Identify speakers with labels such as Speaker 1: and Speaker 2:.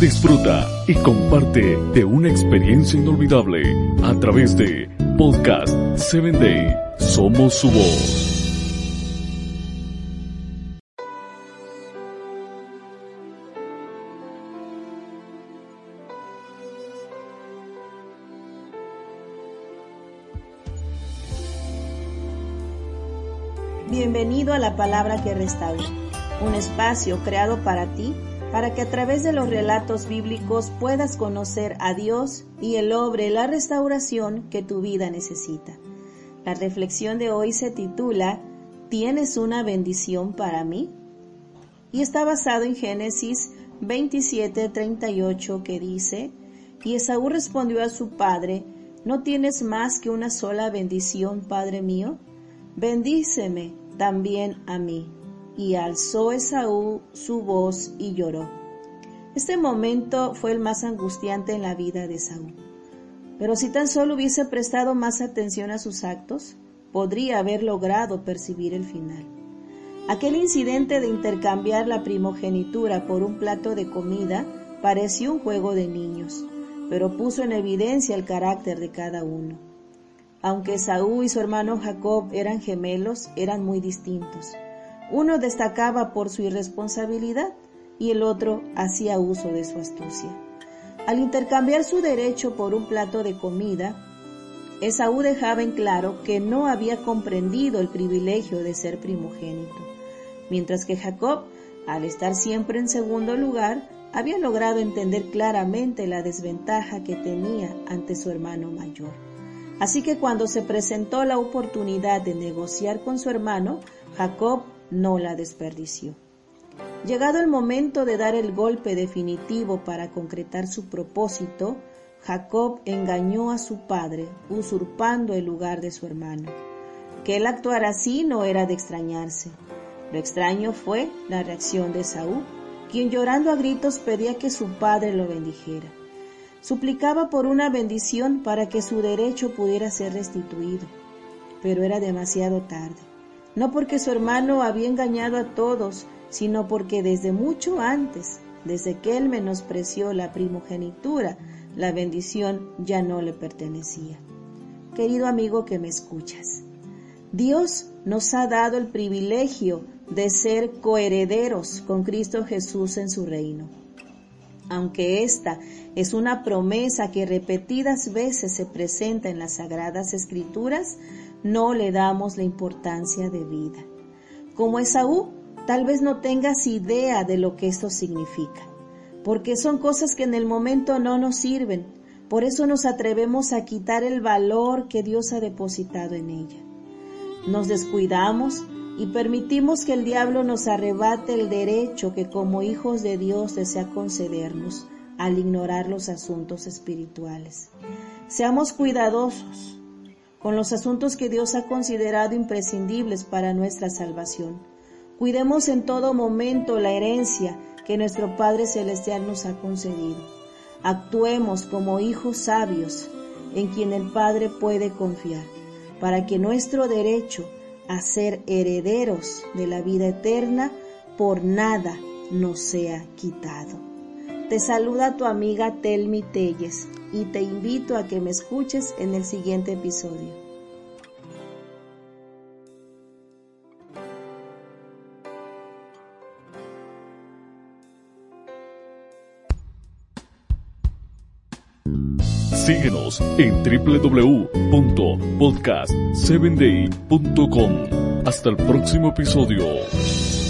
Speaker 1: Disfruta y comparte de una experiencia inolvidable a través de Podcast 7 Day. Somos su voz.
Speaker 2: Bienvenido a la palabra que restaura, un espacio creado para ti, para que a través de los relatos bíblicos puedas conocer a Dios y el obre la restauración que tu vida necesita. La reflexión de hoy se titula ¿Tienes una bendición para mí? Y está basado en Génesis 27:38 que dice, y Esaú respondió a su padre, ¿no tienes más que una sola bendición, padre mío? Bendíceme también a mí. Y alzó Esaú su voz y lloró. Este momento fue el más angustiante en la vida de Esaú. Pero si tan solo hubiese prestado más atención a sus actos, podría haber logrado percibir el final. Aquel incidente de intercambiar la primogenitura por un plato de comida pareció un juego de niños, pero puso en evidencia el carácter de cada uno. Aunque Saúl y su hermano Jacob eran gemelos, eran muy distintos. Uno destacaba por su irresponsabilidad y el otro hacía uso de su astucia. Al intercambiar su derecho por un plato de comida, Esaú dejaba en claro que no había comprendido el privilegio de ser primogénito, mientras que Jacob, al estar siempre en segundo lugar, había logrado entender claramente la desventaja que tenía ante su hermano mayor. Así que cuando se presentó la oportunidad de negociar con su hermano, Jacob no la desperdició. Llegado el momento de dar el golpe definitivo para concretar su propósito, Jacob engañó a su padre, usurpando el lugar de su hermano. Que él actuara así no era de extrañarse. Lo extraño fue la reacción de Saúl, quien llorando a gritos pedía que su padre lo bendijera. Suplicaba por una bendición para que su derecho pudiera ser restituido, pero era demasiado tarde. No porque su hermano había engañado a todos, sino porque desde mucho antes, desde que él menospreció la primogenitura, la bendición ya no le pertenecía. Querido amigo que me escuchas, Dios nos ha dado el privilegio de ser coherederos con Cristo Jesús en su reino. Aunque esta es una promesa que repetidas veces se presenta en las sagradas escrituras, no le damos la importancia de vida. Como Esaú, tal vez no tengas idea de lo que esto significa, porque son cosas que en el momento no nos sirven, por eso nos atrevemos a quitar el valor que Dios ha depositado en ella. Nos descuidamos y permitimos que el diablo nos arrebate el derecho que como hijos de Dios desea concedernos al ignorar los asuntos espirituales. Seamos cuidadosos con los asuntos que Dios ha considerado imprescindibles para nuestra salvación. Cuidemos en todo momento la herencia que nuestro Padre Celestial nos ha concedido. Actuemos como hijos sabios en quien el Padre puede confiar, para que nuestro derecho a ser herederos de la vida eterna, por nada nos sea quitado. Te saluda tu amiga Telmi Telles y te invito a que me escuches en el siguiente episodio.
Speaker 1: Síguenos en www.podcast7day.com. Hasta el próximo episodio.